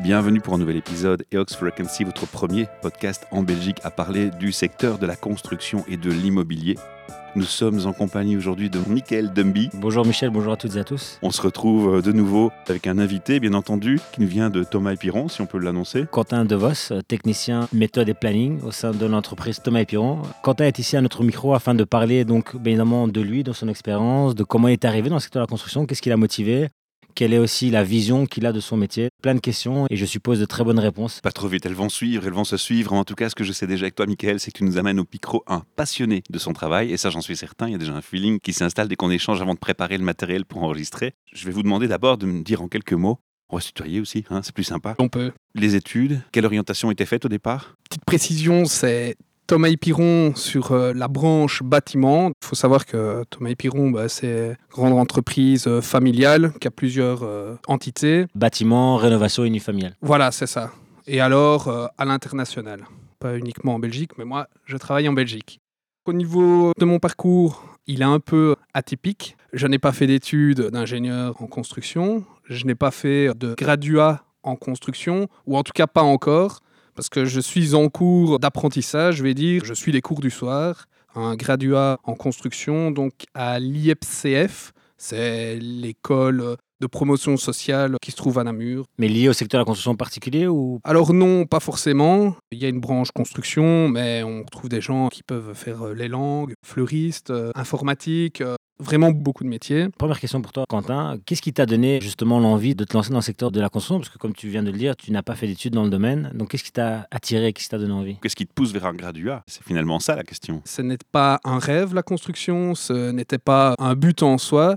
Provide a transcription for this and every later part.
Bienvenue pour un nouvel épisode EOX Frequency, votre premier podcast en Belgique à parler du secteur de la construction et de l'immobilier. Nous sommes en compagnie aujourd'hui de Michael Dumby. Bonjour Michel, bonjour à toutes et à tous. On se retrouve de nouveau avec un invité, bien entendu, qui nous vient de Thomas et Piron, si on peut l'annoncer. Quentin Devos, technicien méthode et planning au sein de l'entreprise Thomas et Piron. Quentin est ici à notre micro afin de parler donc bien évidemment de lui, de son expérience, de comment il est arrivé dans le secteur de la construction, qu'est-ce qui l'a motivé, quelle est aussi la vision qu'il a de son métier Plein de questions et je suppose de très bonnes réponses. Pas trop vite, elles vont suivre, elles vont se suivre. En tout cas, ce que je sais déjà avec toi, Michael, c'est que tu nous amènes au micro un passionné de son travail. Et ça, j'en suis certain. Il y a déjà un feeling qui s'installe dès qu'on échange avant de préparer le matériel pour enregistrer. Je vais vous demander d'abord de me dire en quelques mots. On va se tutoyer aussi, hein, c'est plus sympa. On peut. Les études, quelle orientation était faite au départ? Petite précision, c'est Thomas Piron sur euh, la branche bâtiment. Il faut savoir que Thomas Piron, bah, c'est une grande entreprise euh, familiale qui a plusieurs euh, entités. Bâtiment, rénovation unifamiliale. Voilà, c'est ça. Et alors, à l'international. Pas uniquement en Belgique, mais moi, je travaille en Belgique. Au niveau de mon parcours, il est un peu atypique. Je n'ai pas fait d'études d'ingénieur en construction. Je n'ai pas fait de graduat en construction, ou en tout cas pas encore parce que je suis en cours d'apprentissage, je vais dire, je suis les cours du soir, un graduat en construction, donc à l'IEPCF, c'est l'école de promotion sociale qui se trouve à Namur. Mais lié au secteur de la construction en particulier ou? Alors non, pas forcément. Il y a une branche construction, mais on trouve des gens qui peuvent faire euh, les langues, fleuristes, euh, informatique, euh, vraiment beaucoup de métiers. Première question pour toi, Quentin. Qu'est-ce qui t'a donné justement l'envie de te lancer dans le secteur de la construction? Parce que comme tu viens de le dire, tu n'as pas fait d'études dans le domaine. Donc qu'est-ce qui t'a attiré, qu'est-ce qui t'a donné envie? Qu'est-ce qui te pousse vers un graduat? C'est finalement ça la question. Ce n'est pas un rêve, la construction, ce n'était pas un but en soi.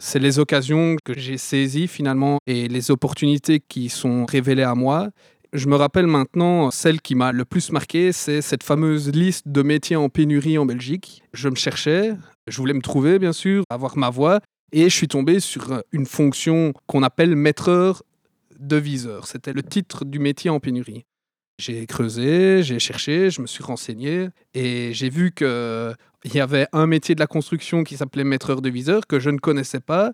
C'est les occasions que j'ai saisies finalement et les opportunités qui sont révélées à moi. Je me rappelle maintenant, celle qui m'a le plus marqué, c'est cette fameuse liste de métiers en pénurie en Belgique. Je me cherchais, je voulais me trouver bien sûr, avoir ma voie, et je suis tombé sur une fonction qu'on appelle maîtreur de viseur. C'était le titre du métier en pénurie. J'ai creusé, j'ai cherché, je me suis renseigné et j'ai vu qu'il y avait un métier de la construction qui s'appelait maîtreur de viseur que je ne connaissais pas.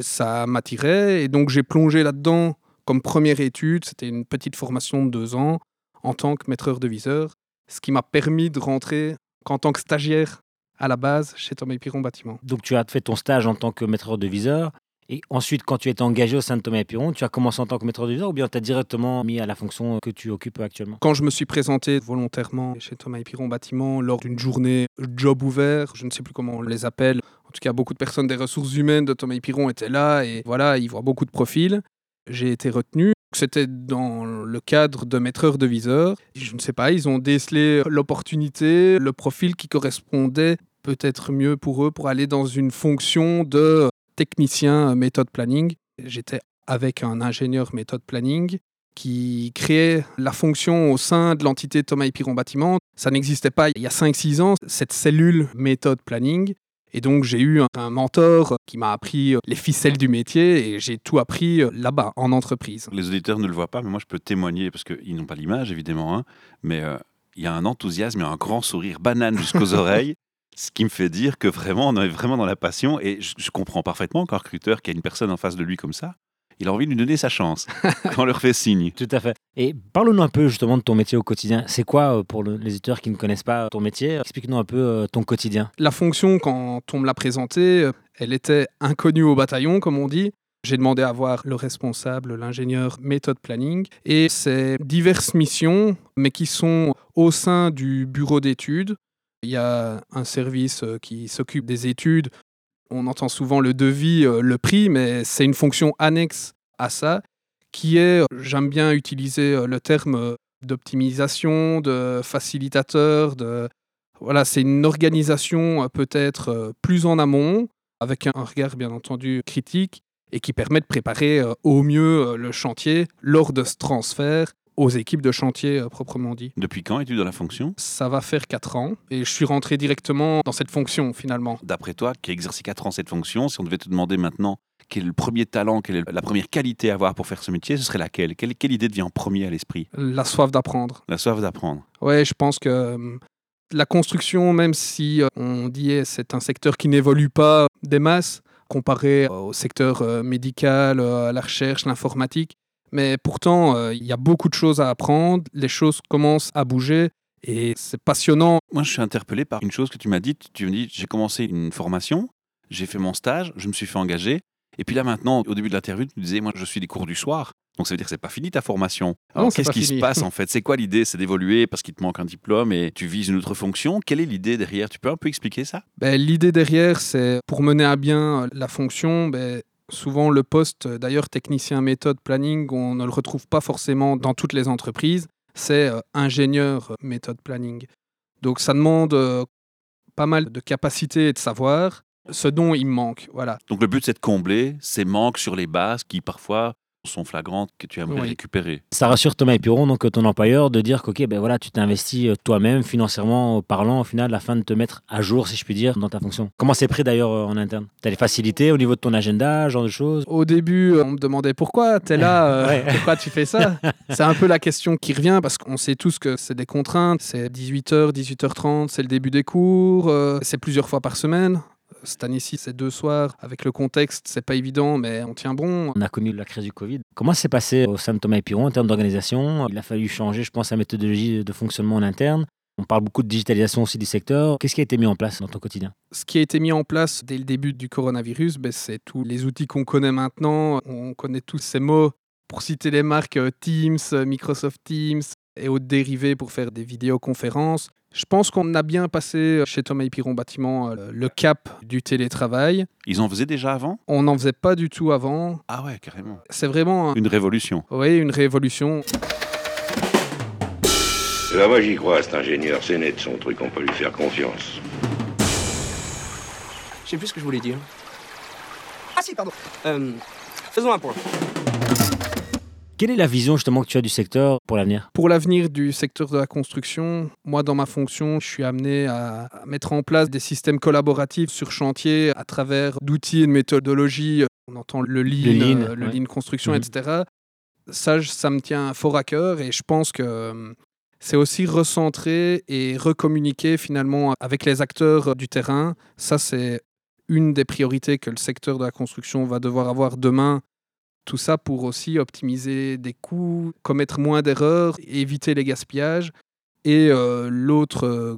Ça m'attirait et donc j'ai plongé là-dedans comme première étude. C'était une petite formation de deux ans en tant que maîtreur de viseur, ce qui m'a permis de rentrer en tant que stagiaire à la base chez Thomas Piron Bâtiment. Donc tu as fait ton stage en tant que maîtreur de viseur. Et ensuite, quand tu es engagé au sein de Thomas Piron, tu as commencé en tant que maîtreur de viseur ou bien tu as directement mis à la fonction que tu occupes actuellement? Quand je me suis présenté volontairement chez Thomas Piron Bâtiment lors d'une journée job ouvert, je ne sais plus comment on les appelle, en tout cas beaucoup de personnes des ressources humaines de Thomas Piron étaient là et voilà, ils voient beaucoup de profils. J'ai été retenu. C'était dans le cadre de maîtreur de viseur. Je ne sais pas, ils ont décelé l'opportunité, le profil qui correspondait peut-être mieux pour eux pour aller dans une fonction de technicien méthode planning. J'étais avec un ingénieur méthode planning qui créait la fonction au sein de l'entité Thomas Piron Bâtiment. Ça n'existait pas il y a 5-6 ans, cette cellule méthode planning. Et donc j'ai eu un mentor qui m'a appris les ficelles du métier et j'ai tout appris là-bas, en entreprise. Les auditeurs ne le voient pas, mais moi je peux témoigner, parce qu'ils n'ont pas l'image évidemment, hein, mais euh, il y a un enthousiasme et un grand sourire banane jusqu'aux oreilles. Ce qui me fait dire que vraiment, on est vraiment dans la passion. Et je, je comprends parfaitement qu'un recruteur qui a une personne en face de lui comme ça, il a envie de lui donner sa chance quand on leur fait signe. Tout à fait. Et parle-nous un peu justement de ton métier au quotidien. C'est quoi, euh, pour le- les auditeurs qui ne connaissent pas ton métier, explique-nous un peu euh, ton quotidien. La fonction, quand on me l'a présentée, elle était inconnue au bataillon, comme on dit. J'ai demandé à voir le responsable, l'ingénieur méthode planning, et c'est diverses missions, mais qui sont au sein du bureau d'études. Il y a un service euh, qui s'occupe des études. On entend souvent le devis, euh, le prix, mais c'est une fonction annexe à ça, qui est, j'aime bien utiliser euh, le terme d'optimisation, de facilitateur, de voilà, c'est une organisation peut-être plus en amont, avec un regard bien entendu critique, et qui permet de préparer au mieux le chantier lors de ce transfert aux équipes de chantier euh, proprement dit. Depuis quand es-tu dans la fonction? Ça va faire 4 ans et je suis rentré directement dans cette fonction finalement. D'après toi, qui a exercé 4 ans cette fonction, si on devait te demander maintenant quel est le premier talent, quelle est la première qualité à avoir pour faire ce métier, ce serait laquelle? Quelle, quelle idée te vient en premier à l'esprit? La soif d'apprendre. La soif d'apprendre. Ouais, je pense que euh, la construction, même si euh, on dit eh, c'est un secteur qui n'évolue pas des masses comparé au secteur médical, à la recherche, l'informatique, mais pourtant euh, il y a beaucoup de choses à apprendre, les choses commencent à bouger et c'est passionnant. Moi, je suis interpellé par une chose que tu m'as dit. Tu me dis, j'ai commencé une formation, j'ai fait mon stage, je me suis fait engager. Et puis là, maintenant, au début de l'interview, tu me disais, moi, je suis des cours du soir. Donc ça veut dire que c'est pas fini ta formation. Alors qu'est-ce qui fini. se passe en fait? C'est quoi l'idée? C'est d'évoluer parce qu'il te manque un diplôme et tu vises une autre fonction? Quelle est l'idée derrière? Tu peux un peu expliquer ça? Ben, L'idée derrière, c'est pour mener à bien euh, la fonction, ben, souvent le poste, euh, d'ailleurs technicien méthode planning, on ne le retrouve pas forcément dans toutes les entreprises, c'est euh, ingénieur euh, méthode planning. Donc ça demande pas mal de capacités et de savoir, ce dont il manque. Voilà. Donc le but, c'est de combler ces manques sur les bases qui parfois sont flagrantes que tu aimerais Oui. récupérer. Ça rassure Thomas Epiron, donc ton employeur, de dire qu'ok, ben voilà, tu t'investis euh, toi-même, financièrement parlant, au final, afin de te mettre à jour, si je puis dire, dans ta fonction. Comment c'est pris d'ailleurs euh, en interne? Tu as des facilités au niveau de ton agenda, ce genre de choses? Au début, euh, on me demandait pourquoi tu es là, euh, Ouais. pourquoi tu fais ça? C'est un peu la question qui revient parce qu'on sait tous que c'est des contraintes. C'est 18h, 18h30, c'est le début des cours, euh, c'est plusieurs fois par semaine. Cette année-ci, c'est deux soirs. Avec le contexte, c'est pas évident, mais on tient bon. On a connu la crise du Covid. Comment c'est passé au sein de Thomas Epiron en termes d'organisation? Il a fallu changer, je pense, la méthodologie de fonctionnement en interne. On parle beaucoup de digitalisation aussi du secteur. Qu'est-ce qui a été mis en place dans ton quotidien? Ce qui a été mis en place dès le début du coronavirus, ben, c'est tous les outils qu'on connaît maintenant. On connaît tous ces mots. Pour citer les marques euh, Teams, euh, Microsoft Teams et autres dérivés pour faire des vidéoconférences. Je pense qu'on a bien passé euh, chez Thomas Piron Bâtiment euh, le cap du télétravail. Ils en faisaient déjà avant? On n'en faisait pas du tout avant. Ah ouais, carrément. C'est vraiment un- Une révolution. oui, une révolution. Ben, moi j'y crois, cet ingénieur, c'est net son truc, on peut lui faire confiance. Je sais plus ce que je voulais dire. Ah si, pardon. Euh, faisons un point. Quelle est la vision justement que tu as du secteur pour l'avenir? Pour l'avenir du secteur de la construction, moi dans ma fonction, je suis amené à mettre en place des systèmes collaboratifs sur chantier à travers d'outils et de méthodologies. On entend le lean, Le lean, euh, le ouais. lean construction, Mhm. etc. Ça, ça me tient fort à cœur et je pense que euh, c'est aussi recentrer et recommuniquer finalement avec les acteurs du terrain. Ça, c'est une des priorités que le secteur de la construction va devoir avoir demain tout ça pour aussi optimiser des coûts, commettre moins d'erreurs, éviter les gaspillages. Et euh, l'autre euh,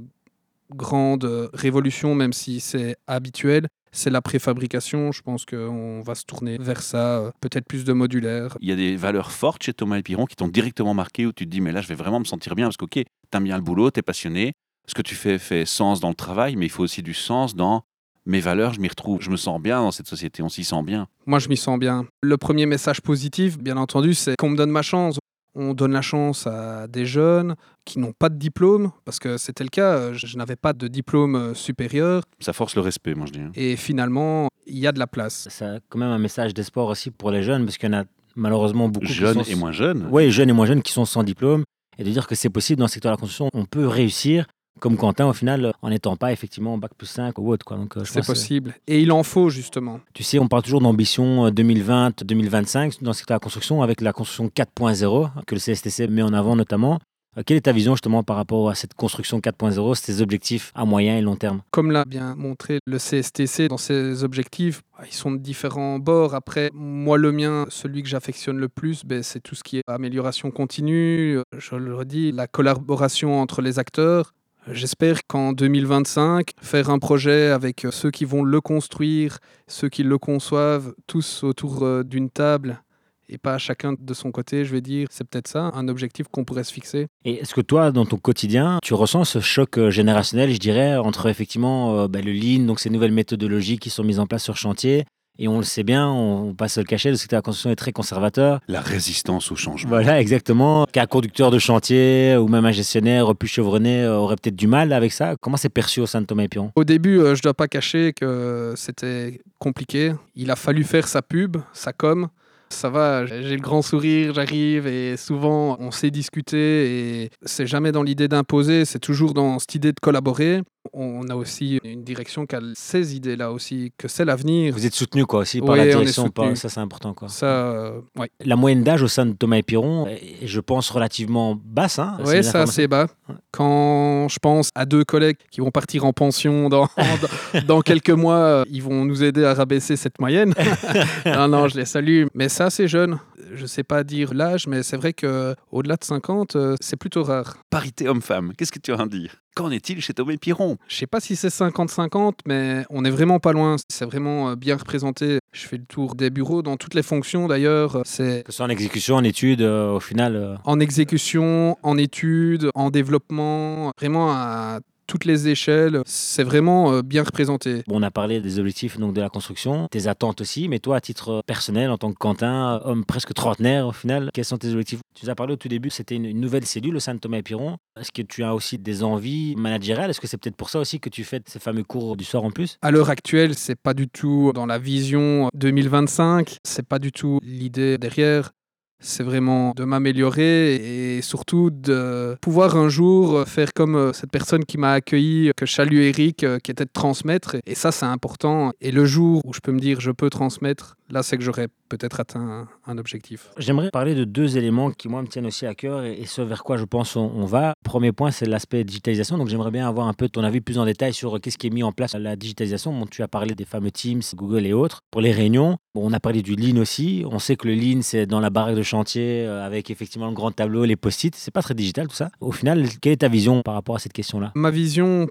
grande euh, révolution, même si c'est habituel, c'est la préfabrication. Je pense qu'on va se tourner vers ça, peut-être plus de modulaire. Il y a des valeurs fortes chez Thomas Epiron qui t'ont directement marqué où tu te dis, mais là, je vais vraiment me sentir bien parce que, ok, t'aimes bien le boulot, t'es passionné. Ce que tu fais fait sens dans le travail, mais il faut aussi du sens dans mes valeurs, je m'y retrouve. Je me sens bien dans cette société, on s'y sent bien. Moi, je m'y sens bien. Le premier message positif, bien entendu, c'est qu'on me donne ma chance. On donne la chance à des jeunes qui n'ont pas de diplôme, parce que c'était le cas, euh, je je n'avais pas de diplôme euh, supérieur, Ça force le respect, moi je dis. hein. et finalement, il y a de la place. C'est quand même un message d'espoir aussi pour les jeunes, parce qu'il y en a malheureusement beaucoup Jeunes sont... et moins jeunes. Oui, jeunes et moins jeunes qui sont sans diplôme. Et de dire que c'est possible dans le secteur de la construction, on peut réussir, comme Quentin au final, en n'étant pas effectivement en bac plus 5 ou autre. Quoi. Donc, euh, C'est que- possible. Et il en faut, justement. Tu sais, on parle toujours d'ambition euh, 2020-2025 dans le secteur de la construction, avec la construction 4.0 que le CSTC met en avant notamment. Euh, Quelle est ta vision justement par rapport à cette construction 4.0, ces objectifs à moyen et long terme? Comme l'a bien montré le CSTC dans ses objectifs, bah, ils sont de différents bords. Après, moi, le mien, celui que j'affectionne le plus, ben, c'est tout ce qui est amélioration continue. Je le redis, la collaboration entre les acteurs. J'espère qu'en 2025, faire un projet avec euh, ceux qui vont le construire, ceux qui le conçoivent, tous autour euh, d'une table et pas chacun de son côté, je vais dire, c'est peut-être ça, un objectif qu'on pourrait se fixer. Et est-ce que toi, dans ton quotidien, tu ressens ce choc euh, générationnel, je dirais, entre effectivement bah, le lean, donc ces nouvelles méthodologies qui sont mises en place sur chantier, et on le sait bien, on passe le cachet, le secteur de la construction est très conservateur. La résistance au changement. Voilà, exactement. Qu'un conducteur de chantier ou même un gestionnaire plus chevronné euh, aurait peut-être du mal avec ça. Comment c'est perçu au sein de Thomas et Piron? Au début, euh, je dois pas cacher que c'était compliqué. Il a fallu faire sa pub, sa com, Ça va, j'ai le grand sourire, j'arrive et souvent on sait discuter et c'est jamais dans l'idée d'imposer, c'est toujours dans cette idée de collaborer. On a aussi une direction qui a ces idées-là aussi, que c'est l'avenir. Vous êtes soutenu quoi aussi par Oui, la direction, pas- ça c'est important quoi. Ça, euh, ouais. La moyenne d'âge au sein de Thomas et Piron est, je pense, relativement basse. Hein, les c'est assez bas. Quand je pense à deux collègues qui vont partir en pension dans, dans, dans quelques mois, euh, ils vont nous aider à rabaisser cette moyenne. non, non, je les salue. Mais c'est assez jeune. Je sais pas dire l'âge, mais c'est vrai que au-delà de 50, euh, c'est plutôt rare. Parité homme-femme, qu'est-ce que tu vas en dire? Qu'en est-il chez Thomas Piron? Je sais pas si c'est 50-50, mais on est vraiment pas loin. C'est vraiment euh, bien représenté. Je fais le tour des bureaux dans toutes les fonctions d'ailleurs. C'est Que ce soit en exécution, en études, euh, au final. euh, en exécution, en études, en développement, vraiment à toutes les échelles. C'est vraiment euh, bien représenté. Bon, on a parlé des objectifs donc, de la construction, tes attentes aussi, mais toi, à titre personnel, en tant que Quentin, homme presque trentenaire au final, quels sont tes objectifs? Tu nous as parlé au tout début, c'était une, une nouvelle cellule au sein de Thomas et Piron. Est-ce que tu as aussi des envies managériales? Est-ce que c'est peut-être pour ça aussi que tu fais ces fameux cours du soir en plus? À l'heure actuelle, c'est pas du tout dans la vision 2025. C'est pas du tout l'idée derrière. C'est vraiment de m'améliorer et surtout de pouvoir un jour faire comme euh, cette personne qui m'a accueilli, que je salue Eric, euh, qui était de transmettre. Et ça, c'est important. Et le jour où je peux me dire je peux transmettre, là, c'est que j'aurais peut-être atteint un, objectif. J'aimerais parler de deux éléments qui, moi, me tiennent aussi à cœur et, ce vers quoi je pense on, on va. Premier point, c'est l'aspect digitalisation. Donc, j'aimerais bien avoir un peu ton avis plus en détail sur euh, qu'est-ce qui est mis en place à la digitalisation. Bon, tu as parlé des fameux Teams, Google et autres. Pour les réunions, bon, on a parlé du Lean aussi. On sait que le Lean, c'est dans la baraque de chantier euh, avec effectivement le grand tableau, les post-it. C'est pas très digital tout ça. Au final, quelle est ta vision par rapport à cette question-là? Ma vision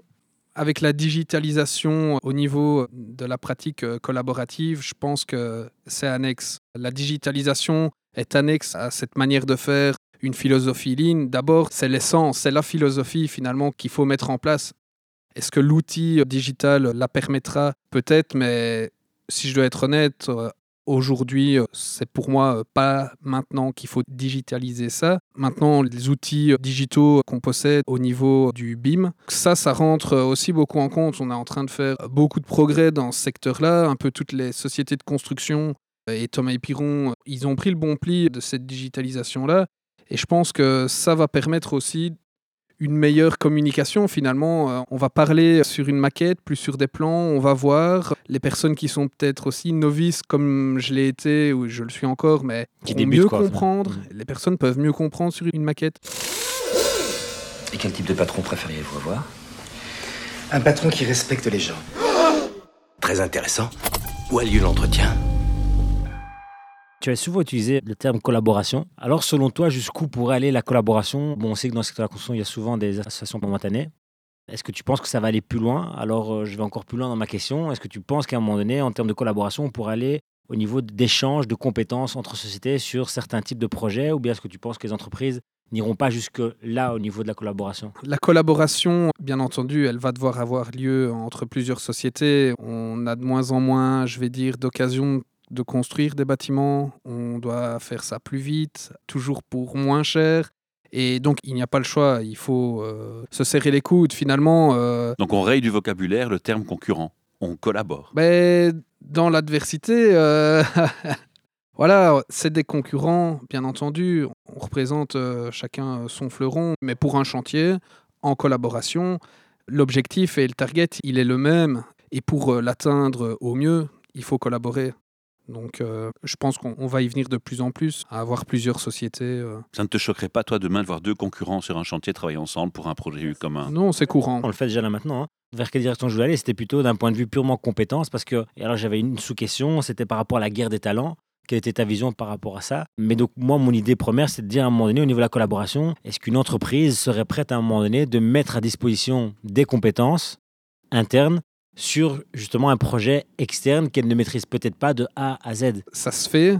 avec la digitalisation au niveau de la pratique euh, collaborative, je pense que c'est annexe. La digitalisation est annexe à cette manière de faire une philosophie lean. D'abord, c'est l'essence, c'est la philosophie finalement qu'il faut mettre en place. Est-ce que l'outil digital la permettra? Peut-être, mais si je dois être honnête, euh, aujourd'hui, euh, c'est pour moi euh, pas maintenant qu'il faut digitaliser ça. Maintenant, les outils euh, digitaux qu'on possède au niveau du BIM, ça, ça rentre aussi beaucoup en compte. On est en train de faire beaucoup de progrès dans ce secteur-là. Un peu toutes les sociétés de construction et Thomas et Piron, ils ont pris le bon pli de cette digitalisation-là. Et je pense que ça va permettre aussi une meilleure communication finalement. Euh, On va parler sur une maquette, plus sur des plans, on va voir les personnes qui sont peut-être aussi novices comme je l'ai été ou je le suis encore, mais Qui débutent, mieux quoi, comprendre. Les personnes peuvent mieux comprendre sur une maquette. Et quel type de patron préfériez-vous avoir? Un patron qui respecte les gens. Très intéressant. Où a lieu l'entretien? Tu as souvent utilisé le terme collaboration. Alors, selon toi, jusqu'où pourrait aller la collaboration? Bon, on sait que dans le secteur de la construction, il y a souvent des associations momentanées. Est-ce que tu penses que ça va aller plus loin? Alors, euh, je vais encore plus loin dans ma question. Est-ce que tu penses qu'à un moment donné, en termes de collaboration, on pourrait aller au niveau d'échange de compétences entre sociétés sur certains types de projets? Ou bien est-ce que tu penses que les entreprises n'iront pas jusque-là au niveau de la collaboration? La collaboration, bien entendu, elle va devoir avoir lieu entre plusieurs sociétés. On a de moins en moins, je vais dire, d'occasions de construire des bâtiments. On doit faire ça plus vite, toujours pour moins cher. Et donc, il n'y a pas le choix. Il faut euh, se serrer les coudes. Finalement, euh, Donc on raye du vocabulaire le terme concurrent. On collabore. ben, dans l'adversité, euh, voilà, c'est des concurrents, bien entendu. On représente chacun son fleuron, mais pour un chantier, en collaboration, l'objectif et le target, il est le même. Et pour l'atteindre au mieux, il faut collaborer. Donc, euh, je pense qu'on on va y venir de plus en plus, à avoir plusieurs sociétés. euh. Ça ne te choquerait pas, toi, demain, de voir deux concurrents sur un chantier travailler ensemble pour un projet commun? Non, c'est courant. On le fait déjà là maintenant. hein. Vers quelle direction je voulais aller? C'était plutôt d'un point de vue purement compétence. Parce que, et alors j'avais une sous-question, c'était par rapport à la guerre des talents. Quelle était ta vision par rapport à ça? Mais donc, moi, mon idée première, c'est de dire à un moment donné, au niveau de la collaboration, est-ce qu'une entreprise serait prête à un moment donné de mettre à disposition des compétences internes sur justement un projet externe qu'elle ne maîtrise peut-être pas de A à Z ça se fait,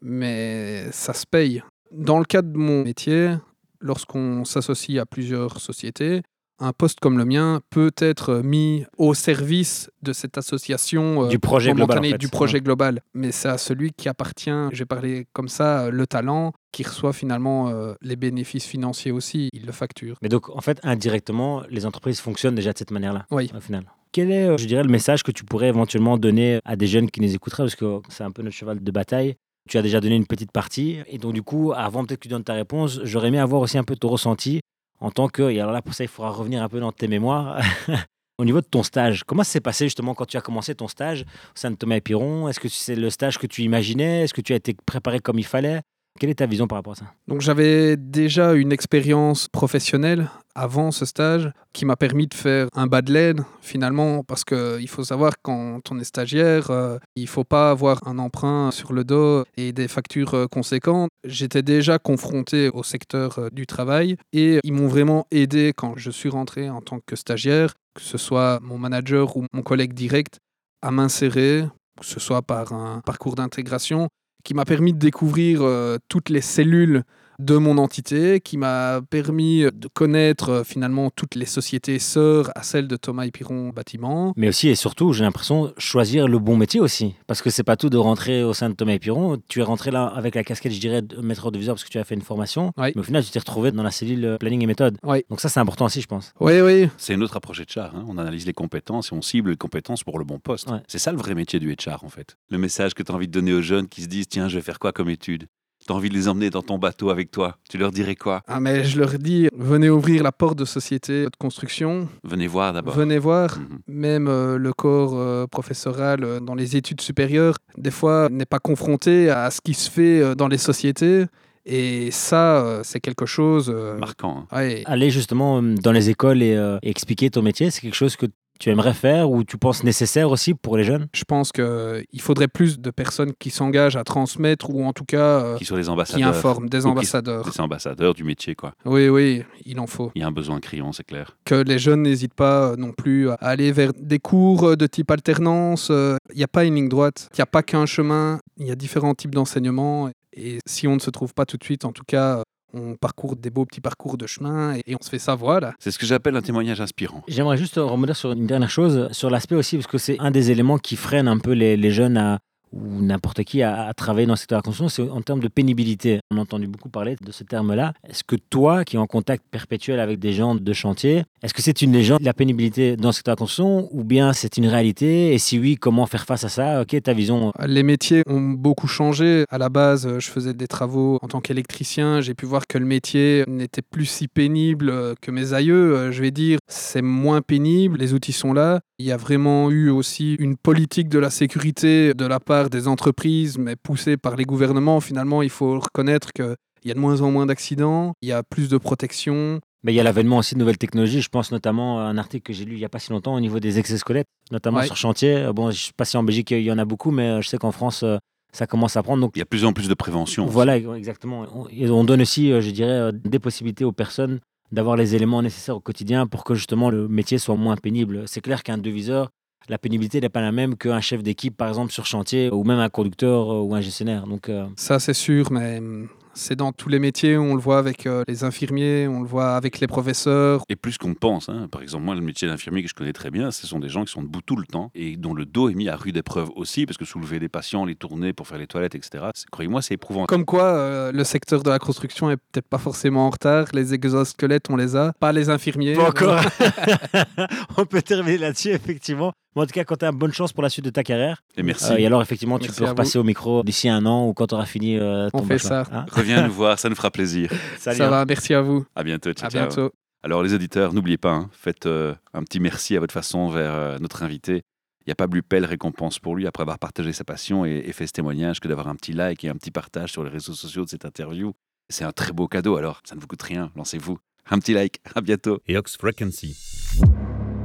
mais ça se paye. Dans le cadre de mon métier, lorsqu'on s'associe à plusieurs sociétés, un poste comme le mien peut être mis au service de cette association euh, Du projet global, momentanée, en fait. du projet global. Mais c'est à celui qui appartient, je vais parler comme ça, euh, le talent, qui reçoit finalement euh, les bénéfices financiers aussi. Il le facture. Mais donc, en fait, indirectement, les entreprises fonctionnent déjà de cette manière-là, Oui. au final. Quel est, euh, je dirais, le message que tu pourrais éventuellement donner à des jeunes qui nous écouteraient Parce que c'est un peu notre cheval de bataille. Tu as déjà donné une petite partie. Et donc, du coup, avant peut-être que tu donnes ta réponse, j'aurais aimé avoir aussi un peu ton ressenti en tant que. Et alors là, pour ça, il faudra revenir un peu dans tes mémoires. Au niveau de ton stage, comment ça s'est passé justement quand tu as commencé ton stage au sein de Thomas et Piron Est-ce que c'est le stage que tu imaginais? Est-ce que tu as été préparé comme il fallait? Quelle est ta vision par rapport à ça? Donc j'avais déjà une expérience professionnelle avant ce stage qui m'a permis de faire un bas de laine finalement parce qu'il faut savoir quand on est stagiaire, euh, il faut pas avoir un emprunt sur le dos et des factures euh, conséquentes. J'étais déjà confronté au secteur euh, du travail et ils m'ont vraiment aidé quand je suis rentré en tant que stagiaire, que ce soit mon manager ou mon collègue direct, à m'insérer, que ce soit par un parcours d'intégration qui m'a permis de découvrir euh, toutes les cellules de mon entité, qui m'a permis de connaître euh, finalement toutes les sociétés sœurs à celles de Thomas et Piron Bâtiment. Mais aussi et surtout, j'ai l'impression, choisir le bon métier aussi. Parce que c'est pas tout de rentrer au sein de Thomas et Piron. Tu es rentré là avec la casquette, je dirais, de maître de viseur parce que tu as fait une formation. Oui. Mais au final, tu t'es retrouvé dans la cellule euh, planning et méthode. Oui. Donc ça, c'est important aussi, je pense. Oui, oui. C'est une autre approche HR. hein. On analyse les compétences et on cible les compétences pour le bon poste. Ouais. C'est ça le vrai métier du HR en fait. Le message que tu as envie de donner aux jeunes qui se disent tiens, je vais faire quoi comme étude? Tu as envie de les emmener dans ton bateau avec toi. Tu leur dirais quoi? Ah, mais je leur dis, venez ouvrir la porte de société de construction, Venez voir d'abord. venez voir. Mhm. Même euh, le corps euh, professoral euh, dans les études supérieures, des fois, n'est pas confronté à ce qui se fait euh, dans les sociétés. Et ça, c'est quelque chose. Marquant. hein. ouais. Aller justement dans les écoles et, euh, et expliquer ton métier, c'est quelque chose que tu aimerais faire ou tu penses nécessaire aussi pour les jeunes? Je pense qu'il faudrait plus de personnes qui s'engagent à transmettre ou en tout cas euh, Qui sont les qui ambassadeurs. informent, des qui- ambassadeurs. Des ambassadeurs du métier quoi. Oui, oui, il en faut. Il y a un besoin criant, c'est clair. Que les jeunes n'hésitent pas euh, non plus à aller vers des cours euh, de type alternance. Il n'y a pas une ligne droite, il n'y a pas qu'un chemin, il y a différents types d'enseignements. Et si on ne se trouve pas tout de suite, en tout cas, on parcourt des beaux petits parcours de chemin et, on se fait sa voie là. C'est ce que j'appelle un témoignage inspirant. J'aimerais juste rebondir sur une dernière chose, sur l'aspect aussi, parce que c'est un des éléments qui freine un peu les, les jeunes à, ou n'importe qui à, à travailler dans le secteur de la construction, c'est en termes de pénibilité. On a entendu beaucoup parler de ce terme-là. Est-ce que toi, qui es en contact perpétuel avec des gens de chantier, est-ce que c'est une légende, la pénibilité dans le secteur de la construction, ou bien c'est une réalité? Et si oui, comment faire face à ça? Est ta vision Les métiers ont beaucoup changé. À la base, je faisais des travaux en tant qu'électricien. J'ai pu voir que le métier n'était plus si pénible euh, que mes aïeux. Euh, Je vais dire, c'est moins pénible. Les outils sont là. Il y a vraiment eu aussi une politique de la sécurité de la part des entreprises, mais poussée par les gouvernements. Finalement, il faut reconnaître qu'il y a de moins en moins d'accidents. Il y a plus de protection. Mais il y a l'avènement aussi de nouvelles technologies. Je pense notamment à un article que j'ai lu il n'y a pas si longtemps au niveau des exosquelettes, notamment Ouais. sur chantier. Euh, Bon, je ne sais pas si en Belgique il y en a beaucoup, mais euh, je sais qu'en France, euh, ça commence à prendre. Donc Il y a de plus en plus de prévention. Voilà, exactement. On- donne aussi, je dirais, des possibilités aux personnes d'avoir les éléments nécessaires au quotidien pour que justement le métier soit moins pénible. C'est clair qu'un deviseur, la pénibilité n'est pas la même qu'un chef d'équipe, par exemple, sur chantier, ou même un conducteur euh, ou un gestionnaire. Donc, euh, Ça, c'est sûr, mais hum, c'est dans tous les métiers. On le voit avec euh, les infirmiers, on le voit avec les professeurs. Et plus qu'on ne pense. hein. Par exemple, moi, le métier d'infirmier que je connais très bien, ce sont des gens qui sont debout tout le temps et dont le dos est mis à rude épreuve aussi, parce que soulever des patients, les tourner pour faire les toilettes, etc. c'est- Croyez-moi, c'est éprouvant. Comme quoi, euh, le secteur de la construction est peut-être pas forcément en retard. Les exosquelettes, on les a. Pas les infirmiers. Pas encore. on peut terminer là-dessus, effectivement. Mais en tout cas, quand tu as bonne chance pour la suite de ta carrière. Et merci. Euh, et alors, effectivement, tu Merci peux repasser au micro d'ici un an ou quand tu auras fini euh, ton On fait bachelor. ça. Hein Reviens nous voir, ça nous fera plaisir. Salut, Ça hein. va, merci à vous. À bientôt. Ciao, À ciao. bientôt. Alors les auditeurs, n'oubliez pas, hein, faites euh, un petit merci à votre façon vers euh, notre invité. Il n'y a pas plus belle récompense pour lui après avoir partagé sa passion et, et fait ce témoignage que d'avoir un petit like et un petit partage sur les réseaux sociaux de cette interview. C'est un très beau cadeau, alors ça ne vous coûte rien, lancez-vous. Un petit like, à bientôt. et Ox Frequency,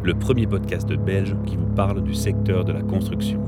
le premier podcast belge qui vous parle du secteur de la construction.